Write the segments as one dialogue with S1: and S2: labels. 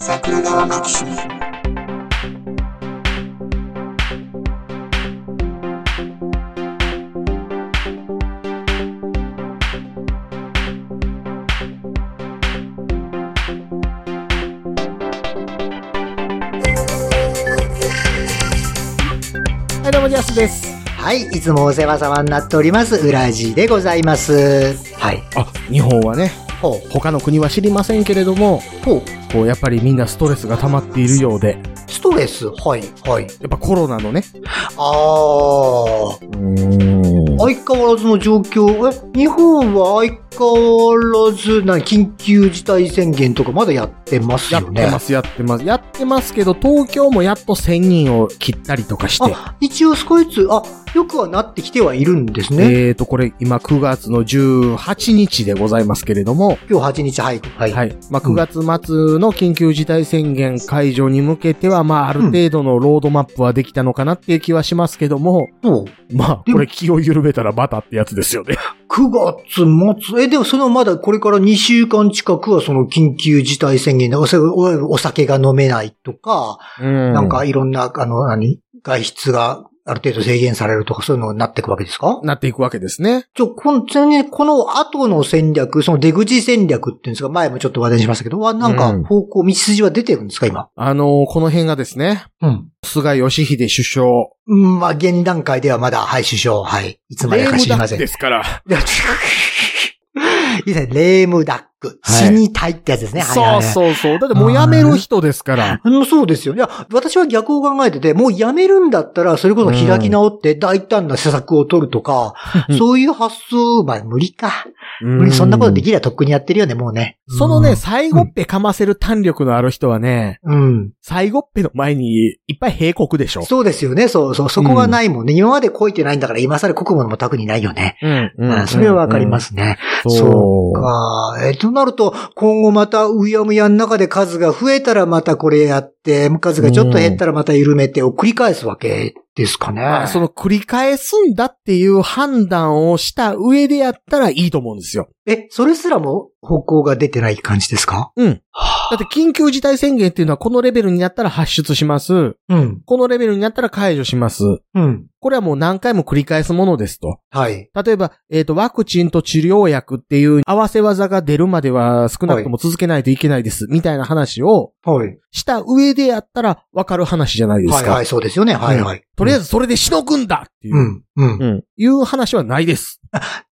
S1: 桜川マキシム
S2: はい、どうも、ジャスです。
S3: はい、いつもお世話様になっております、ウラジでございます。はい。
S2: あ、日本はね、他の国は知りませんけれども、こう、やっぱりみんなストレスが溜まっているようで、
S3: ストレス？はい、はい。
S2: やっぱコロナのね、
S3: あー、
S2: うーん。
S3: 相変わらずの状況、え、日本は相らず、な、緊急事態宣言とかまだやってます
S2: や
S3: よね。
S2: ってます、やってます。やってますけど、東京もやっと1000人を切ったりとかして、
S3: あ、一応少しずつ、あ、よくはなってきてはいるんですね。
S2: えーと、これ今9月の18日でございますけれども、
S3: 今日8日早く。はい。
S2: はい。まあ、9月末の緊急事態宣言解除に向けては、まあ、ある程度のロードマップはできたのかなっていう気はしますけども、
S3: そう。
S2: まあ、これ気を緩めたらまたってやつですよね。
S3: 9月末、え、でもそのまだこれから2週間近くはその緊急事態宣言でお酒が飲めないとか、
S2: うん
S3: なんかいろんな、あの、何、外出がある程度制限されるとかそういうのになっていくわけですか？
S2: なっていくわけですね。
S3: ちょ、この、ちなみにこの後の戦略、その出口戦略っていうんですか、前もちょっと話題にしましたけど、はなんか
S2: うん
S3: 方向、道筋は出てるんですか、今。
S2: あのーこの辺がですね、
S3: うん。
S2: 菅義偉首相、
S3: うん、まあ、現段階ではまだ、はい、首相、はい。いつまでか知りません。
S2: ですから。
S3: いやいいですね、レームダッ死にたいってやつですね。はいはい
S2: そう
S3: はい
S2: そうそう。だってもう辞める人ですから。
S3: うんそうですよ。いや、私は逆を考えてて、もう辞めるんだったら、それこそ開き直って大胆な施策を取るとか、
S2: うん
S3: そういう発想、まあ無理か。無理、そんなことできりゃとっくにやってるよね、もうね。
S2: そのね、最後っぺかませる胆力のある人はね、
S3: うん。
S2: 最後っぺの前にいっぱい閉国でしょ。
S3: そうですよね、そうそう、そこがないもんね。今までこいてないんだから、今更国務も特にないよね。
S2: うん。
S3: うん、それはわかりま。すね。
S2: うん
S3: そ
S2: そうう。
S3: か。え、となると、今後またうやむやの中で数が増えたらまたこれやって、数がちょっと減ったらまた緩めてを繰り返すわけですかね。
S2: まあその繰り返すんだっていう判断をした上でやったらいいと思うんですよ。
S3: え、それすらも方向が出てない感じですか？
S2: うん。だって緊急事態宣言っていうのはこのレベルになったら発出します。
S3: うん。
S2: このレベルになったら解除します。
S3: うん。
S2: これはもう何回も繰り返すものですと。
S3: はい。
S2: 例えば、えっ、と、ワクチンと治療薬っていう合わせ技が出るまでは少なくとも続けないといけないです、みたいな話を
S3: はい。
S2: した上でやったら分かる話じゃないですか。
S3: はいはい、そうですよね。はいはい。
S2: とりあえずそれでしのぐんだっていう、
S3: うん。うん。
S2: うんいう話はないです。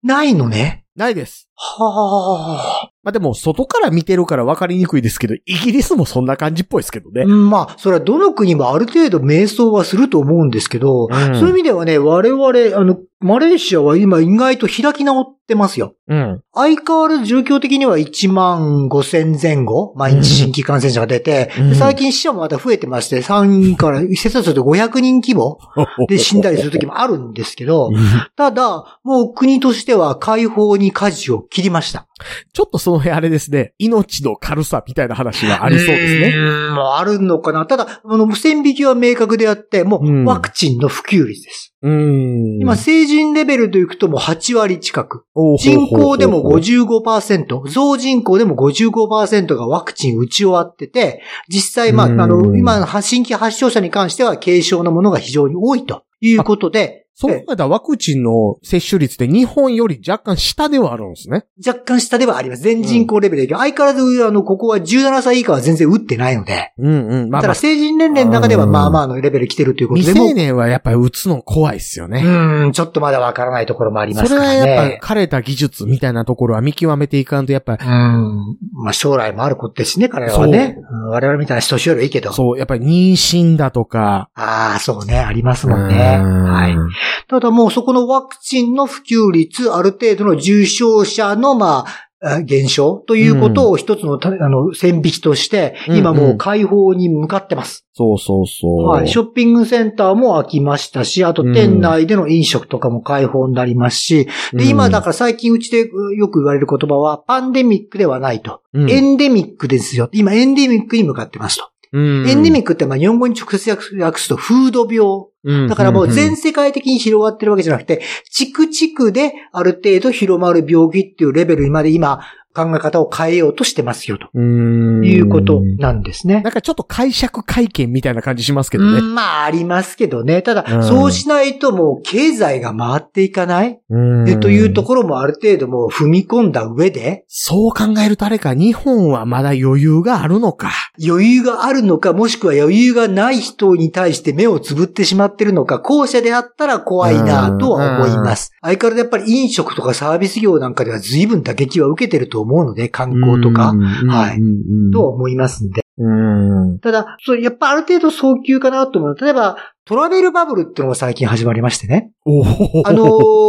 S3: ないのね。
S2: ないです。
S3: は
S2: まあでも、外から見てるから分かりにくいですけど、イギリスもそんな感じっぽいですけどね
S3: あ。。まあ、それはどの国もある程度迷走はすると思うんですけど、
S2: うん
S3: そういう意味ではね、我々、あの、マレーシアは今意外と開き直ってますよ。
S2: うん。
S3: 相変わらず状況的には1万5千前後、毎日新規感染者が出て、
S2: うん
S3: で最近死者もまた増えてまして、3から、一説すると500人規模 で死んだりする時もあるんですけど、ただ、もう国としては解放に舵を切りました。
S2: ちょっとその辺あれですね、命の軽さみたいな話がありそうですね。
S3: うーん。あるのかな。ただ、あの、線引きは明確であって、も
S2: う
S3: ワクチンの普及率です。
S2: うん。
S3: 今、成人レベルでいくともう8割近く。人口でも
S2: ほうほうほう
S3: 55%、増人口でも55%がワクチン打ち終わってて、実際、まあ、あ
S2: うん
S3: の、今、新規発症者に関しては軽症のものが非常に多いということで、
S2: そう考えたらワクチンの接種率って日本より若干下ではあるんですね。
S3: 若干下ではあります。全人口レベルで。相変わらず、あの、ここは17歳以下は全然打ってないので、
S2: うんうん。まあ、まあ
S3: ただ、成人年齢の中では
S2: うん
S3: まあまあのレベル来てるということ
S2: 未
S3: でも
S2: 成年はやっぱり打つの怖いっすよね。
S3: うん、ちょっとまだわからないところもありま
S2: それ
S3: すからね。
S2: はやっぱ枯れた技術みたいなところは見極めていかんと、やっぱり、
S3: うん。まあ将来もあることですね、彼らはね。うん我々みたいな人よりはいいけど。
S2: そう、やっぱり妊娠だとか。
S3: ああ、そうね、ありますもんね。
S2: うん
S3: はい。ただもうそこのワクチンの普及率、ある程度の重症者の、まあ、あ減少ということを一つのた、あの、線引きとして、
S2: うん
S3: 今もう解放に向かってます。
S2: そうそうそう。
S3: はい。ショッピングセンターも開きましたし、あと店内での飲食とかも開放になりますし、で、今だから最近うちでうよく言われる言葉は、パンデミックではないと。
S2: うん
S3: エンデミックですよ。今、エンデミックに向かってますと。
S2: うん。
S3: エンデミックってまあ日本語に直接訳すとフード病。
S2: うん。
S3: だからもう全世界的に広がってるわけじゃなくて、地区地区である程度広まる病気っていうレベルにまで今、考え方を変えようとしてますよ、ということなんですね。
S2: なんかちょっと解釈会見みたいな感じしますけ
S3: う
S2: どね。
S3: ん、まあ、ありますけどね。ただ、
S2: うん
S3: そうしないともう経済が回っていかない、というところもある程度もう踏み込んだ上で、
S2: そう考えるとあれか、日本はまだ余裕があるのか。
S3: 余裕があるのか、もしくは余裕がない人に対して目をつぶってしまってるのか、後者であったら怖いなとは思います。相変わらずやっぱり飲食とかサービス業なんかでは随分打撃は受けてると思うので、観光とか、はいとは思いますんで。
S2: うん。
S3: ただ、そう、やっぱある程度早急かなと思う。例えば、トラベルバブルっていうのが最近始まりましてね。あのー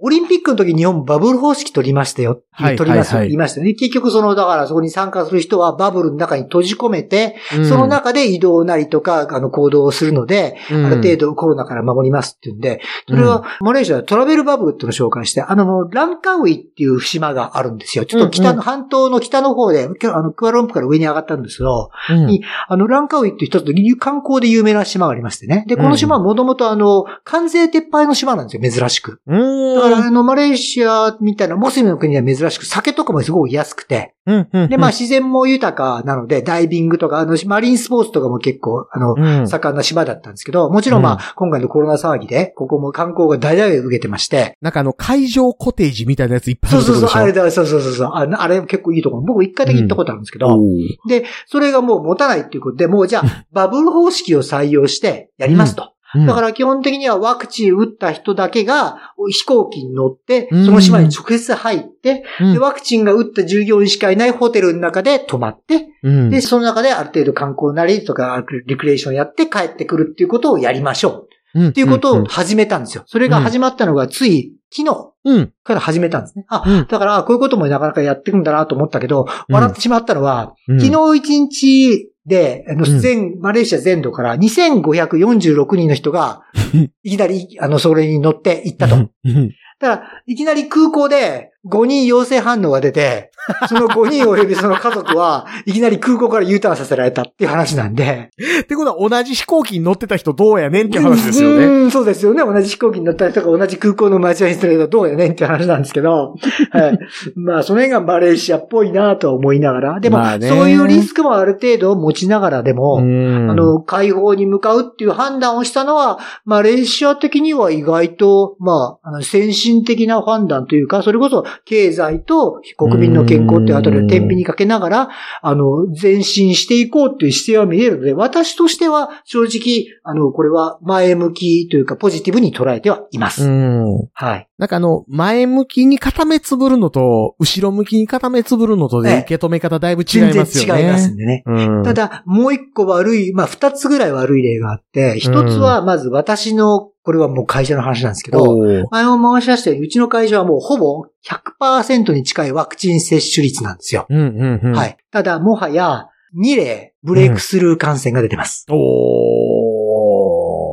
S3: オリンピックの時日本バブル方式取りましたよ。
S2: はい
S3: 取りますよ、
S2: はいはい
S3: 言いましたよね。結局その、だからそこに参加する人はバブルの中に閉じ込めて、
S2: うん
S3: その中で移動なりとか、あの、行動をするので、
S2: うん
S3: ある程度コロナから守りますっていうんで、それは、マレーシアはトラベルバブルっていうのを紹介して、あの、ランカウイっていう島があるんですよ。ちょっと北の、
S2: うん
S3: 半島の北の方で、今日あの、クアロンプから上に上がったんですけど、
S2: うん
S3: にあの、ランカウイっていう一つの観光で有名な島がありましてね。で、この島はもともとあの、関税撤廃の島なんですよ、珍しく。
S2: うん。
S3: だから、あの、マレーシアみたいなモスリムの国は珍しく、酒とかもすごく安くて。で、まあ、自然も豊かなので、ダイビングとか、あの、マリンスポーツとかも結構、あの、
S2: うん、
S3: 盛んな島だったんですけど、もちろんまあ、
S2: うん。
S3: 今回のコロナ騒ぎで、ここも観光が大々受けてまして、
S2: なんかあの、会場コテージみたいなやついっぱいあ
S3: そうそうそう、あれだ、そうそうそうそう、ああれ結構いいところ。僕一回だけ行ったことあるんですけど、で、それがもう持たないっていうことで、もうじゃあ、バブル方式を採用してやりますと。
S2: うん。
S3: だから基本的にはワクチン打った人だけが飛行機に乗って、
S2: うん。
S3: その島に直接入って、
S2: うん。
S3: で、ワクチンが打った従業員しかいないホテルの中で泊まって、
S2: うん。
S3: で、その中である程度観光なりとか、リクレーションやって帰ってくるっていうことをやりましょう。
S2: っ
S3: っていうことを始めたんですよ。それが始まったのがつい昨日
S2: うん。
S3: から始めたんですね。あ、
S2: うん。
S3: だからこういうこともなかなかやっていくんだなと思ったけど、
S2: うん。
S3: 笑ってしまったのは、
S2: うん。
S3: 昨日一日で、あの、
S2: うん。
S3: 全、マレーシア全土から2546人の人が、いきなり、あの、それに乗って行ったと。
S2: うん。
S3: だから、いきなり空港で5人陽性反応が出て、その5人及びその家族は、いきなり空港から U ターンさせられたっていう話なんで。
S2: ってことは同じ飛行機に乗ってた人どうやねんって話ですよね。
S3: うん、そうですよね。同じ飛行機に乗った人が同じ空港の待合室だけど、どうやねんって話なんですけど。はい。まあ、その辺がマレーシアっぽいなとは思いながら。でも、
S2: まあね
S3: そういうリスクもある程度持ちながらでも、
S2: うん
S3: あ、の、解放に向かうっていう判断をしたのは、マレーシア的には意外と、まあ、あの先進的な判断というか、それこそ経済と国民の健康っていうあたりを天秤にかけながら、あの、前進していこうっていう姿勢は見えるので、私としては正直、あの、これは前向きというかポジティブに捉えてはいます。
S2: うん。
S3: はい。
S2: なんかあの、前向きに固めつぶるのと、後ろ向きに固めつぶるのと
S3: ええ
S2: で受け止め方だいぶ違い
S3: 全然
S2: ますよね。
S3: 違いますんでね。
S2: うん。
S3: ただ、もう一個悪い、まあ二つぐらい悪い例があって、一つはまず私の、これはもう会社の話なんですけど、前も回し出したようちの会社はもうほぼ100%に近いワクチン接種率なんですよ。
S2: うんうんうん。。
S3: はいい。ただ、もはや2例ブレイクスルー感染が出てます。
S2: お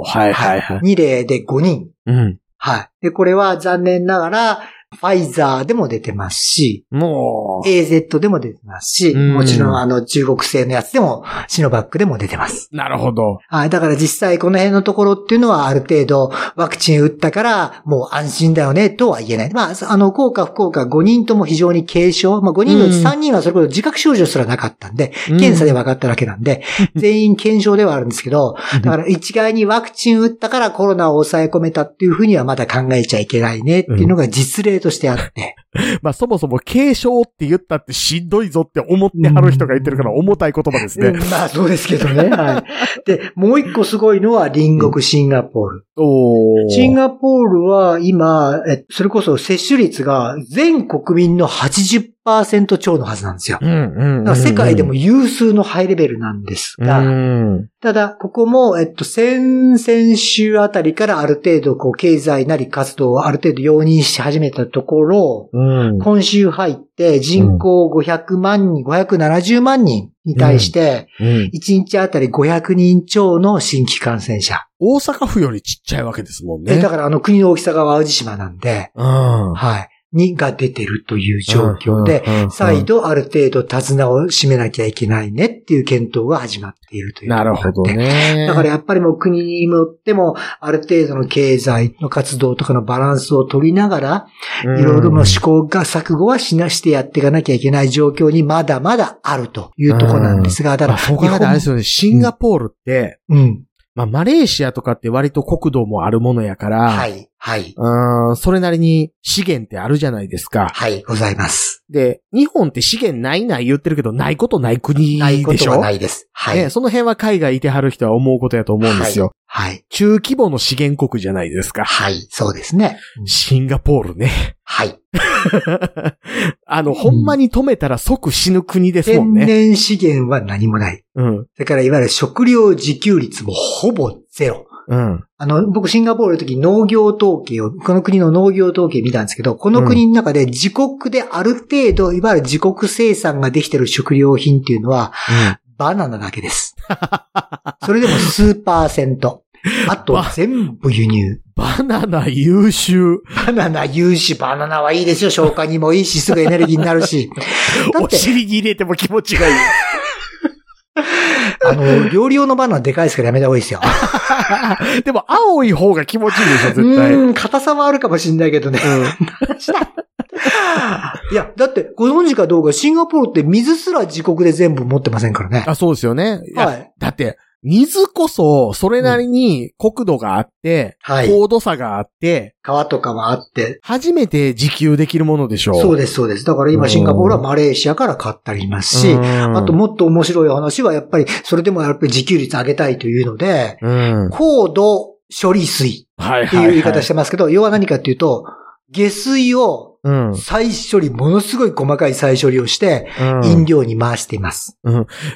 S2: ー。はいはいはい。
S3: 2例で5人。
S2: うん。
S3: はい。で、これは残念ながら、ファイザーでも出てますし、
S2: もう、
S3: AZ でも出てますし、
S2: うん
S3: もちろんあの中国製のやつでも、シノバックでも出てます。
S2: なるほど。
S3: はい。だから実際この辺のところっていうのはある程度ワクチン打ったからもう安心だよねとは言えない。まあ、あの、効果不効果5人とも非常に軽症。まあ5人のうち3人はそれこそ自覚症状すらなかったんで、検査で分かっただけなんで、全員軽症ではあるんですけど、だから一概にワクチン打ったからコロナを抑え込めたっていうふうにはまだ考えちゃいけないねっていうのが実例ととしてあって。
S2: まあそもそも軽症って言ったってしんどいぞって思ってはる人が言ってるから重たい言葉ですね。
S3: うんまあそうですけどね。はい。で、もう一個すごいのは隣国シンガポール。
S2: おー。
S3: シンガポールは今、えそれこそ接種率が全国民の80%超のはずなんですよ。
S2: うんうんうんうん。
S3: だから世界でも有数のハイレベルなんですが、
S2: うん。
S3: ただ、ここも、えっと、先々週あたりからある程度、こう、経済なり活動をある程度容認し始めたところ、
S2: うん。
S3: 今週入って人口500万人、570万人に対して、
S2: うん
S3: 1日あたり500人超の新規感染者。
S2: 大阪府よりちっちゃいわけですもんね。
S3: でだからあの国の大きさが淡路島なんで、
S2: うん。
S3: はい。にが出てるという状況で、再度ある程度手綱を締めなきゃいけないねっていう検討が始まっているというとこ
S2: な。るほどね。
S3: だからやっぱりもう国によっても、ある程度の経済の活動とかのバランスを取りながら、
S2: うん
S3: いろいろの試行が錯誤はしなしてやっていかなきゃいけない状況にまだまだあるというところなんですが、ただ、
S2: まあそう考えたらあれですよね、シンガポールって、
S3: うん。
S2: まあ、マレーシアとかって割と国土もあるものやから、
S3: はい、はい、
S2: うーん、それなりに資源ってあるじゃないですか。
S3: はい、ございます。
S2: で、日本って資源ないない言ってるけど、ないことない国
S3: ないことは
S2: でしょ
S3: ないです。はい。
S2: ね、その辺は海外いてはる人は思うことやと思うんですよ。
S3: はい。
S2: 中規模の資源国じゃないですか。
S3: はい、そうですね。
S2: シンガポールね。
S3: はい。
S2: あの、ほんまに止めたら即死ぬ国ですもん
S3: 天
S2: ね。
S3: 然資源は何もない。
S2: うん。
S3: それからいわゆる食料自給率もほぼゼロ。
S2: うん。
S3: あの、僕シンガポールの時農業統計を、この国の農業統計見たんですけど、この国の中で自国である程度、いわゆる自国生産ができている食料品っていうのは、バナナだけです。それでも数パーセント。あと全部輸入。
S2: バナナ優秀。
S3: バナナ優秀、バナナはいいですよ。消化にもいいし、すぐエネルギーになるし。だ
S2: お
S3: って、
S2: 尻に入れても気持ちがいい。
S3: あの、料理用のバナナでかいですからやめた方がいいですよ。
S2: でも、青い方が気持ちいいでしょ、絶対。
S3: うん、硬さはあるかもしれないけどね。いや、だって、ご存知かどうか、シンガポールって水すら自国で全部持ってませんからね。
S2: あ、そうですよね。
S3: はい。
S2: だって、水こそ、それなりに国土があって、
S3: はい
S2: 高度差があって、
S3: 川とかもあって。
S2: 初めて自給できるものでしょ
S3: そうです、そうです。だから今シンガポールはマレーシアから買ったりいますし、あと、もっと面白い話は、やっぱり、それでもやっぱり自給率上げたいというので、
S2: うん。
S3: 高度処理水
S2: はい
S3: っていう言い方してますけど、要は何かっていうと、下水を
S2: うん。
S3: 再処理、ものすごい細かい再処理をして、
S2: うん
S3: 飲料に回しています。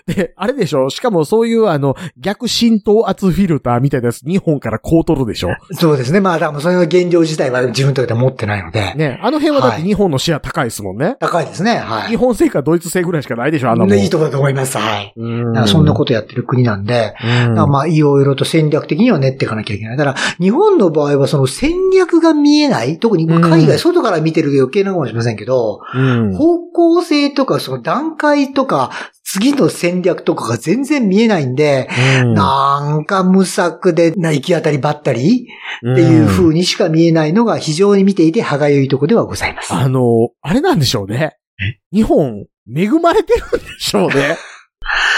S2: で、あれでしょ？しかもそういうあの、逆浸透圧フィルターみたいなやつ、日本からこう取るでしょ？
S3: そうですね。まあ、だからそれの原料自体は自分とこでは持ってないので、
S2: ね。あの辺はだって
S3: はい
S2: 日本のシェア高いですもんね。
S3: 高いですね。はい。
S2: 日本製かドイツ製ぐらいしかないでしょ？あんなもん。
S3: ねいいところだと思います。はい。
S2: うん。
S3: そんなことやってる国なんで、
S2: うん。
S3: まあ、いろいろと戦略的には練っていかなきゃいけない。だから、日本の場合はその戦略が見えない、特に海
S2: うん
S3: 外、外から見てる余計なのかもしれませんけど、
S2: うん。
S3: 方向性とかその段階とか、次の戦略とかが全然見えないんで、
S2: うん
S3: なんか無策で、な行き当たりばったりっていう風にしか見えないのが非常に見ていて歯がゆいところではございます。
S2: あの、あれなんでしょうね。日本、恵まれてるんでしょうね。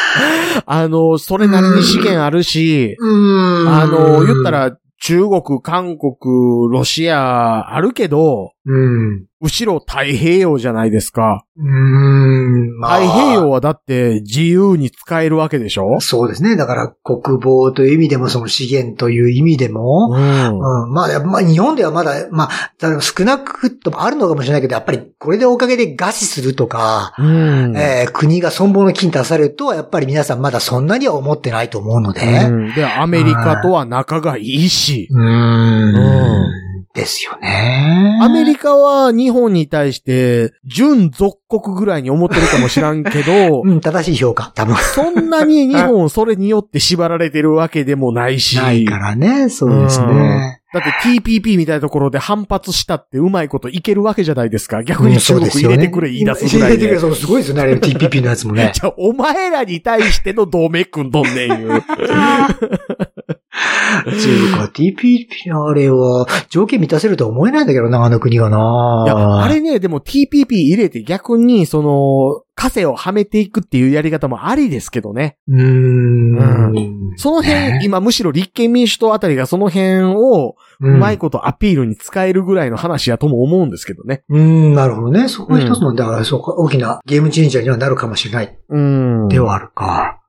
S2: あの、それなりに資源あるし、あの、言った、ら、中国、韓国、ロシア、あるけど、
S3: うん。
S2: 後ろ太平洋じゃないですか。
S3: うーん。まあ
S2: 太平洋はだって自由に使えるわけでしょ？
S3: そうですね。だから国防という意味でも、その資源という意味でも、
S2: うん。
S3: うん、まあ、まあ、日本ではまだ、まあ、だから少なくともあるのかもしれないけど、やっぱりこれでおかげで餓死するとか、
S2: うん。
S3: えー国が存亡の金に出されるとは、やっぱり皆さんまだそんなには思ってないと思うので、
S2: うんで、アメリカとは仲がいいし、
S3: うーん
S2: うん
S3: ですよね。
S2: アメリカは日本に対して、準属国ぐらいに思ってるかもしらんけど、
S3: うん、正しい評価、多分。
S2: そんなに日本それによって縛られてるわけでもないし。
S3: ないからね、そうですね。
S2: だって TPP みたいなところで反発したってうまいこといけるわけじゃないですか。逆
S3: うん
S2: に中国入れてくれ言い出すぐらいで。
S3: 入れてくれ、すごいですよね、あれ、TPP のやつもね。
S2: じゃあ、お前らに対しての同盟組んどんねんいう。
S3: 中国は TPP のあれは、条件満たせるとは思えないんだけどな、あの国がない
S2: や、あれね、でも TPP 入れて逆に、その、枷をはめていくっていうやり方もありですけどね。
S3: うーん。
S2: その辺、
S3: ね
S2: 今むしろ立憲民主党あたりがその辺を、うまいことアピールに使えるぐらいの話やとも思うんですけどね。
S3: うん、なるほどね。そこが一つの、だから、そうか、大きなゲームチェンジャーにはなるかもしれない。
S2: うん。
S3: ではあるか。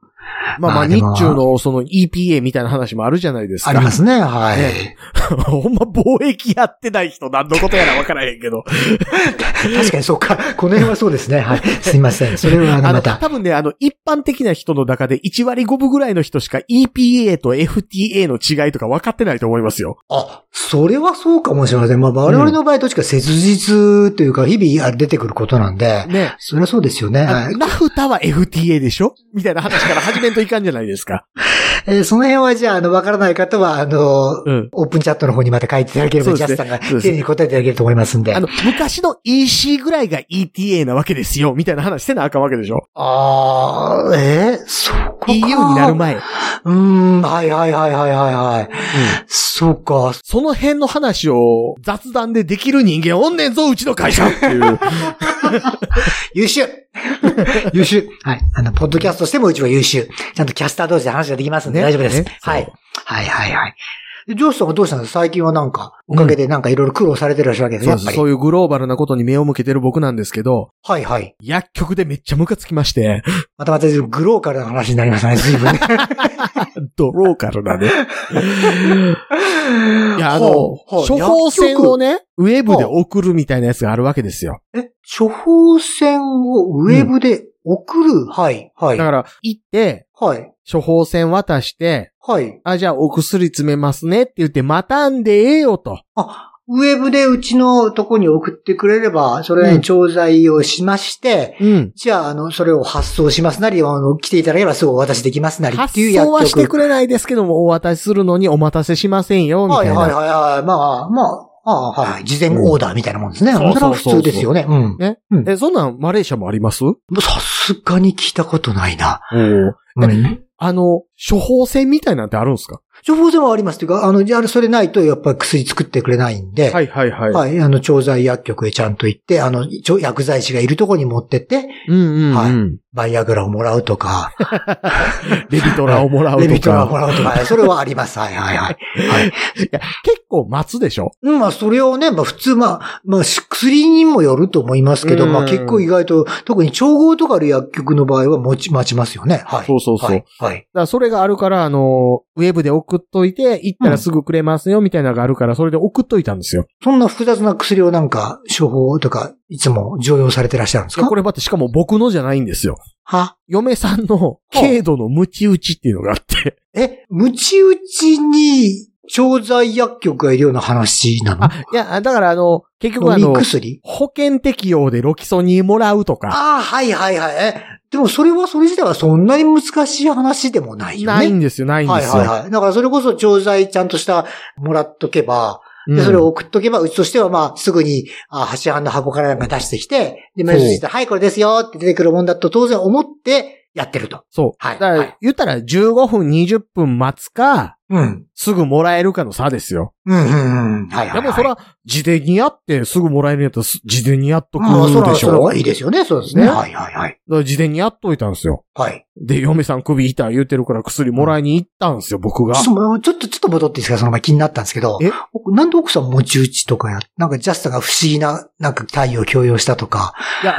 S2: まあまあ、日中のその EPA みたいな話もあるじゃないですか。
S3: ありますね、はい。
S2: ね ほんま貿易やってない人何のことやら分からへんけど。
S3: 確かにそうか。この辺はそうですね。はい。すいません。それは、また。
S2: 多分ね、あの、一般的な人の中で1割5分ぐらいの人しか EPA と FTA の違いとか分かってないと思いますよ。
S3: あ、それはそうかもしれません。まあ、我々の場合、どっちか切実というか、日々出てくることなんで、
S2: ね。
S3: それはそうですよね。
S2: あ
S3: はい
S2: ラフタは FTA でしょ？みたいな話から始めんといかんじゃないですか。
S3: えーその辺はじゃあ、あの、わからない方は、あの、
S2: うん。
S3: オープンチャットの方にまた書いていただければ、
S2: ね
S3: ジャスさんが丁寧に答えていただけると思いますんで。
S2: あの、昔の EC ぐらいが ETA なわけですよ、みたいな話してなあかんわけでしょ。
S3: あー、えーそこか
S2: EU になる前。
S3: うーん、はいはいはいはいはいはい。そうか。
S2: その辺の話を雑談でできる人間おんねんぞ、うちの会社っていう。
S3: 優秀 優秀はい。あの、ポッドキャストとしてもうちは優秀。ちゃんとキャスター同士で話ができますんで
S2: ね
S3: 大丈夫です。
S2: ね
S3: はい。はいはいはい。でジョースさんはどうしたんです？か最近はなんか、おかげでなんかいろいろ苦労されてらっしゃるわけですね、やっぱり。
S2: そういうグローバルなことに目を向けてる僕なんですけど、
S3: はいはい。
S2: 薬局でめっちゃムカつきまして、
S3: またまたグローカルな話になりましたね、随分ね。
S2: ドローカルだね。いや、あの、処方箋をね、ウェブで送るみたいなやつがあるわけですよ。
S3: え、処方箋をウェブで送る、はい、はい
S2: だ。から、行って、
S3: はい、
S2: 処方箋渡して、
S3: はい。
S2: あ、じゃあお薬詰めますねって言って、待たんでええよと。
S3: あ、ウェブでうちのとこに送ってくれれば、それ
S2: うん
S3: に調剤をしまして、
S2: うん。
S3: じゃあ、あの、それを発送しますなり、あの、来ていただければすぐお渡しできますなりっ
S2: 発
S3: ていう薬局。
S2: 送はしてくれないですけども、お渡しするのにお待たせしませんよ、みたいな。
S3: はいはいはいはい。まあ、まあ、ああ、はいはい。事前オーダーみたいなもんですね。
S2: うん
S3: それは普通ですよね。うん。
S2: ね。
S3: うん
S2: え、そんなんマレーシアもあります？
S3: さすがに聞いたことないな。
S2: お
S3: うん。
S2: あの、処方箋みたいなんてあるんですか？
S3: 処方箋はありますというか、あの、じゃあ、それないと、やっぱり薬作ってくれないんで、
S2: はいはいはい。
S3: はい。あの、調剤薬局へちゃんと行って、あの、ちょ薬剤師がいるところに持ってって、
S2: うんうんうん。
S3: はいバイアグ ラをもらうとか、
S2: レビトラをもらうと
S3: レビトラをも
S2: か。
S3: らうとか、それはあります。はいはいはい。はい。
S2: いや、結構待つでしょ？
S3: うん、まあ、それをね、まあ、普通、まあ、まあ、し薬にもよると思いますけど、
S2: うん
S3: まあ、結構意外と、特に調合とかある薬局の場合は、持ち、待ちますよね。はい。
S2: そうそうそう
S3: はい。はい。
S2: だからそれがあるから、あの、ウェブで送っといて、行ったらすぐくれますよ、みたいなのがあるから、それで送っといたんですよ。
S3: そんな複雑な薬をなんか、処方とか、いつも常用されてらっしゃるんですか？
S2: これ待って、しかも僕のじゃないんですよ。
S3: は？
S2: 嫁さんの軽度のムチ打ちっていうのがあって。
S3: え、ムチ打ちに、調剤薬局がいるような話なの？
S2: あ、いや、だからあの、結局あ
S3: 飲
S2: の、
S3: み薬？
S2: 保険適用でロキソニンもらうとか、
S3: ああ、はいはいはい。え、でもそれはそれ自体はそんなに難しい話でもないよね。
S2: ないんですよ、ないんですよ。
S3: はいはいはい。だからそれこそ調剤ちゃんとしたもらっとけば、
S2: うん
S3: で、それを送っとけば、うちとしてはまあ、すぐに、あ、端販の箱からなんか出してきて、で、メて、はい、これですよって出てくるもんだと当然思ってやってると。
S2: そう。
S3: はい
S2: だから、
S3: はい
S2: 言ったら15分、20分待つか、
S3: うん。
S2: すぐもらえるかの差ですよ。
S3: うん、うん、うん。はいはい、はい。
S2: でもそれは、事前にやってすぐもらえるんやったら、す事前にやっとくでしょ？
S3: それはいいですよね。そうですね。
S2: ね
S3: はいはいはい。
S2: だから事前にやっといたんですよ。
S3: はい。
S2: で、嫁さん首痛い言うてるから薬もらいに行ったんですよ、僕が。
S3: ちょっと、ちょっと、ちょっと戻っていいですか？その前気になったんですけど。
S2: え？
S3: 僕なんで奥さん持ち打ちとかや、なんかジャスタが不思議な、なんか体を強要したとか、
S2: いや、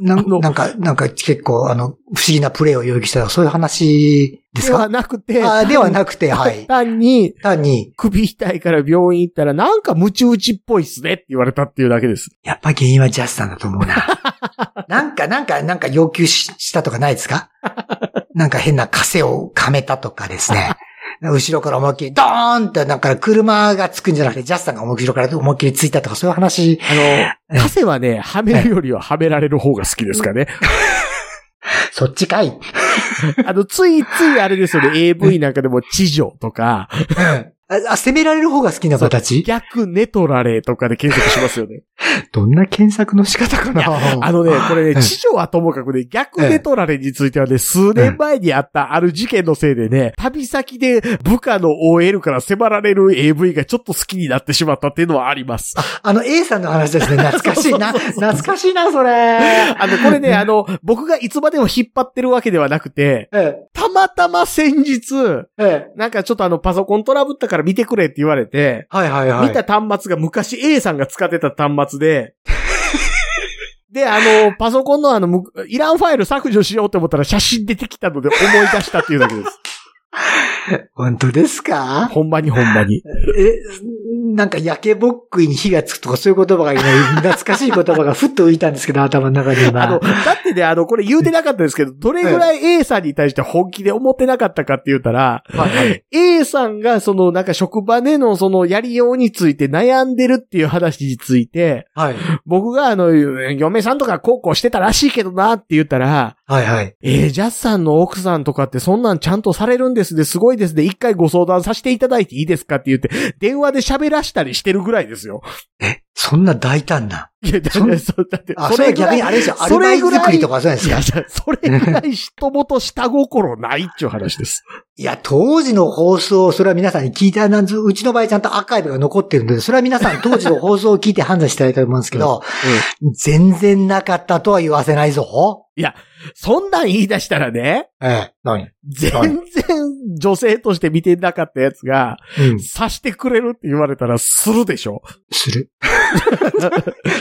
S3: なんか、なんか結構、あの、不思議なプレイを要求したとか、そういう話です
S2: では
S3: か
S2: なくて、
S3: あではなくて、はい。
S2: 単に、
S3: 単に、
S2: 首痛いから病院行ったら、なんかムチ打ちっぽいっすねって言われたっていうだけです。
S3: やっぱ原因はジャスタだと思うな。なんか、なんか、なんか要求ししたとかないですか？なんか変な枷を噛めたとかですね。後ろから思いっきり、ドーンって、なんか車がつくんじゃなくて、ジャスタが後ろから思いっきりついたとか、そういう話。
S2: あの、カセはね、はめるよりははめられる方が好きですかね。
S3: そっちかい。
S2: あの、ついついあれですよね、AV なんかでも地上とか、
S3: あ、あ攻められる方が好きな形？
S2: 逆ネトラレとかで検索しますよね。
S3: どんな検索の仕方かな？
S2: あのね、これね、
S3: うん
S2: 地上はともかくね、逆ネトラレについてはね、数年前にあったある事件のせいでね、旅先で部下の OL から迫られる AV がちょっと好きになってしまったっていうのはあります。
S3: あの A さんの話ですね。懐かしいな。懐かしいな、それ。
S2: あの、これね、あの、僕がいつまでも引っ張ってるわけではなくて、またま先日、
S3: え、ええ。
S2: なんかちょっとあの、パソコントラブったから見てくれって言われて、
S3: はいはいはい。
S2: 見た端末が昔 A さんが使ってた端末で、で、あの、パソコンのあの、むいらんファイル削除しようと思ったら写真出てきたので思い出したっていうだけです。
S3: 本当ですか？
S2: ほんまにほんまに。
S3: え、なんか焼けぼっくいに火がつくとかそういう言葉が今、懐かしい言葉がふっと浮いたんですけど、頭の中に今。
S2: あの、だってね、あの、これ言うてなかったですけど、どれぐらい A さんに対して本気で思ってなかったかって言ったら、
S3: はいはい
S2: A さんがそのなんか職場でのそのやりようについて悩んでるっていう話について、
S3: はい。
S2: 僕があの、嫁さんとか高校してたらしいけどなって言ったら、
S3: はいはい。
S2: えー、ジャスさんの奥さんとかってそんなんちゃんとされるんですで、すごいですで、一回ご相談させていただいていいですかって言って、電話で喋らしたりしてるぐらいですよ。
S3: そんな大胆な。
S2: いや、だ
S3: そ
S2: だって、
S3: あ、それは逆にあれですよ。アルバイト
S2: それぐらい
S3: 作りとかそうですか
S2: いや、それぐらい人元下心ないっちゅう話です。
S3: いや、当時の放送、それは皆さんに聞いたなんず、うちの場合ちゃんとアーカイブが残ってるので、それは皆さん当時の放送を聞いて判断していただいたと思うんですけど、全然なかったとは言わせないぞ。
S2: そんなん言い出したらね、
S3: ええ、何？
S2: 全然女性として見てなかったやつが、
S3: うん。
S2: さしてくれるって言われたらするでしょ。
S3: する？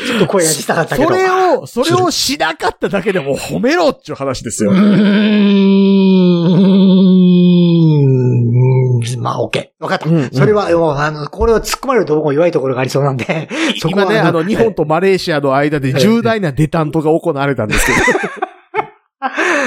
S3: ちょっと声がしたかったけど。
S2: それを、それをしなかっただけでも褒めろっちゅう話ですよ。
S3: うーん。まあ、オッケー。わかった。
S2: うんうん
S3: それは、もう、あの、これを突っ込まれると僕も弱いところがありそうなんで、そこは
S2: 今ね、あの、日本とマレーシアの間で重大なデタントが行われたんですけど。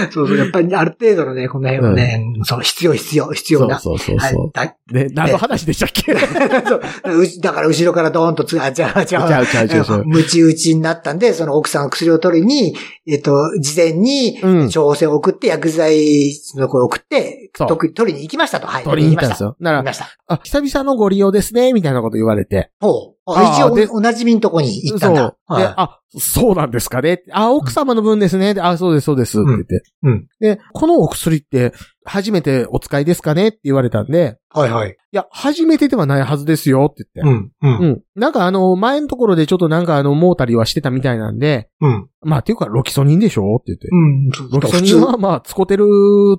S3: そうそう、やっぱりある程度のね、この辺はね、そう、必要、必要、必要な。
S2: そうそう
S3: はい
S2: そう。
S3: だ
S2: ね、何の話でしたっけ？
S3: そううちだから後ろからドーンとつ、あ、違う違う。
S2: ちゃうちゃうちゃうちゃう
S3: ムチ打ちになったんで、その奥さんが薬を取りに、えっと、事前に、
S2: うん。
S3: 調整を送って、薬剤のこれ送って、
S2: そう
S3: 特取りに行きましたと。はい。
S2: 取りに行ったんですよ。なら、
S3: 行きました。
S2: あ、久々のご利用ですね、みたいなこと言われて。
S3: ほう。一応、おなじみのとこに行ったんだ。
S2: そう。で、
S3: はい
S2: あ、そうなんですかね。あ、奥様の分ですね。であ、そうです、そうです。って言って。
S3: うん。
S2: で、このお薬って、初めてお使いですかねって言われたんで、
S3: はいはい。
S2: いや、初めてではないはずですよって言って。
S3: うん。う。
S2: うんん。なんかあの、前のところでちょっとなんかあの、もうたりはしてたみたいなんで、
S3: うん。
S2: まあ、っていうか、ロキソニンでしょって言って。
S3: うん。
S2: ロキソ。ニンはまあ、使ってる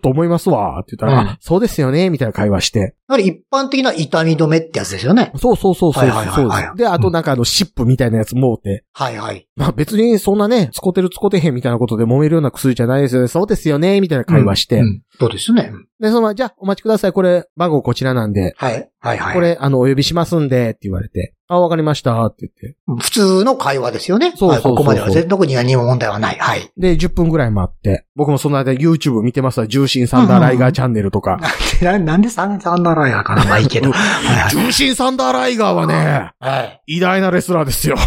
S2: と思いますわ。って言ったら、
S3: うん
S2: あそうですよねみたいな会話して。
S3: やはり一般的な痛み止めってやつですよね。
S2: そうそうそうそう。
S3: はいはいはい
S2: であとなんかあの、シップみたいなやつもうて。
S3: はいはい。
S2: まあ別にそんなね、使ってる使ってへんみたいなことで揉めるような薬じゃないですよね。そうですよねみたいな会話して。
S3: うん。そうですよね。うん
S2: で、そのじゃあお待ちください。これ、番号こちらなんで。
S3: はい。はいはい。
S2: これ、あの、お呼びしますんで、って言われて。あ、わかりました、って言って。
S3: 普通の会話ですよね。
S2: そうそうそう
S3: ここまでは特に何も問題はない。はい。
S2: で、10分ぐらい待って。僕もその間 YouTube 見てますわ。重心サンダーライガーチャンネルとか。
S3: ななんでサンダーライガーかなまあいいけど。
S2: 重心サンダーライガーはね、
S3: はい。
S2: 偉大なレスラーですよ。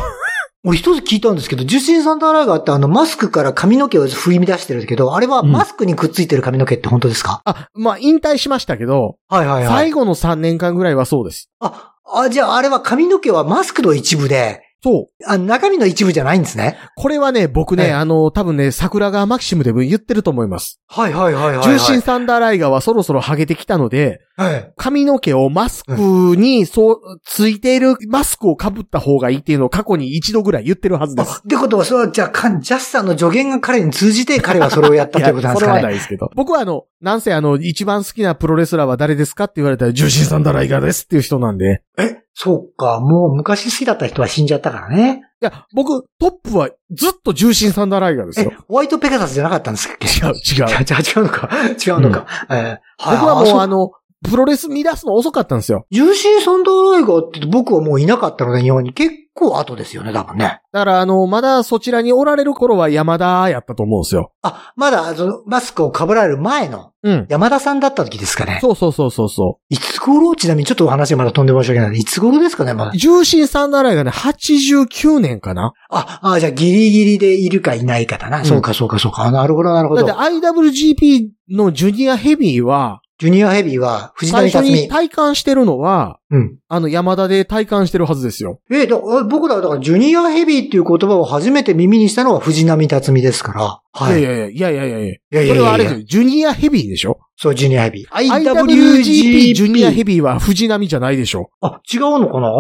S3: 俺一つ聞いたんですけど、受信サンダーライガーってあのマスクから髪の毛を振り乱してるけど、あれは
S2: うん
S3: マスクにくっついてる髪の毛って本当ですか、
S2: あ、まあ、引退しましたけど、
S3: はいはいはい。
S2: 最後の3年間ぐらいはそうです。
S3: あ、あ、じゃああれは髪の毛はマスクの一部で、
S2: そう。
S3: あ中身の一部じゃないんですね。
S2: これはね、僕ね、
S3: はい
S2: あの、多分ね、桜川マキシムでも言ってると思います。
S3: はいはいはいはい、
S2: 重心サンダーライガーはそろそろハゲてきたので、
S3: はい。
S2: 髪の毛をマスクに、そう、ついているマスクを被った方がいいっていうのを過去に一度ぐらい言ってるはずで
S3: あ、
S2: す。
S3: ってことは、それは、じゃあ、かジャスさんの助言が彼に通じて、彼はそれをやったということなんです
S2: それは
S3: かね。
S2: ないですけど。僕はあの、なんせあの、一番好きなプロレスラーは誰ですかって言われたら、重心サンダーライガーですっていう人なんで。
S3: え、そうか。もう昔好きだった人は死んじゃったからね。
S2: いや、僕、トップはずっと重心サンダーライガーです
S3: え
S2: よ。、
S3: ホワイトペガサスじゃなかったんですか
S2: 違う、違う。
S3: 違うのか？違うのか？えー
S2: 僕はもう
S3: そ
S2: あの、プロレス見出すの遅かったんですよ。
S3: 重心サンダーライガーって僕はもういなかったので、日本に結構後ですよね、多分ね。
S2: だからあの、まだそちらにおられる頃は山田やったと思うんですよ。
S3: あ、まだ、その、マスクを被られる前の
S2: うん。
S3: 山田さんだった時ですかね。
S2: そうそうそうそうそ
S3: いつ頃？ちなみにちょっとお話まだ飛んで申し訳ない。いつ頃ですかね、まだ？
S2: う。。重心サンダーライガーね、89年かな
S3: あ、あ、じゃあギリギリでいるかいないかだな。
S2: ん
S3: そうか、そうか、そうか。あなるほど、なるほど
S2: だって。IWGP のジュニアヘビーは、
S3: ジュニアヘビーは藤
S2: 最初に。体感してるのは、
S3: うん。
S2: あの山田で体感してるはずですよ。
S3: え、だ僕らはだからジュニアヘビーっていう言葉を初めて耳にしたのは藤波辰巳ですから。はい。
S2: いやいやいやいやいやいやいや。
S3: いやいやいや
S2: それはあれですよ。ジュニアヘビーでしょ？
S3: そう、ジュニアヘビー。
S2: ?IWGP ジュニアヘビーは藤波じゃないでしょ
S3: あ、違うのかな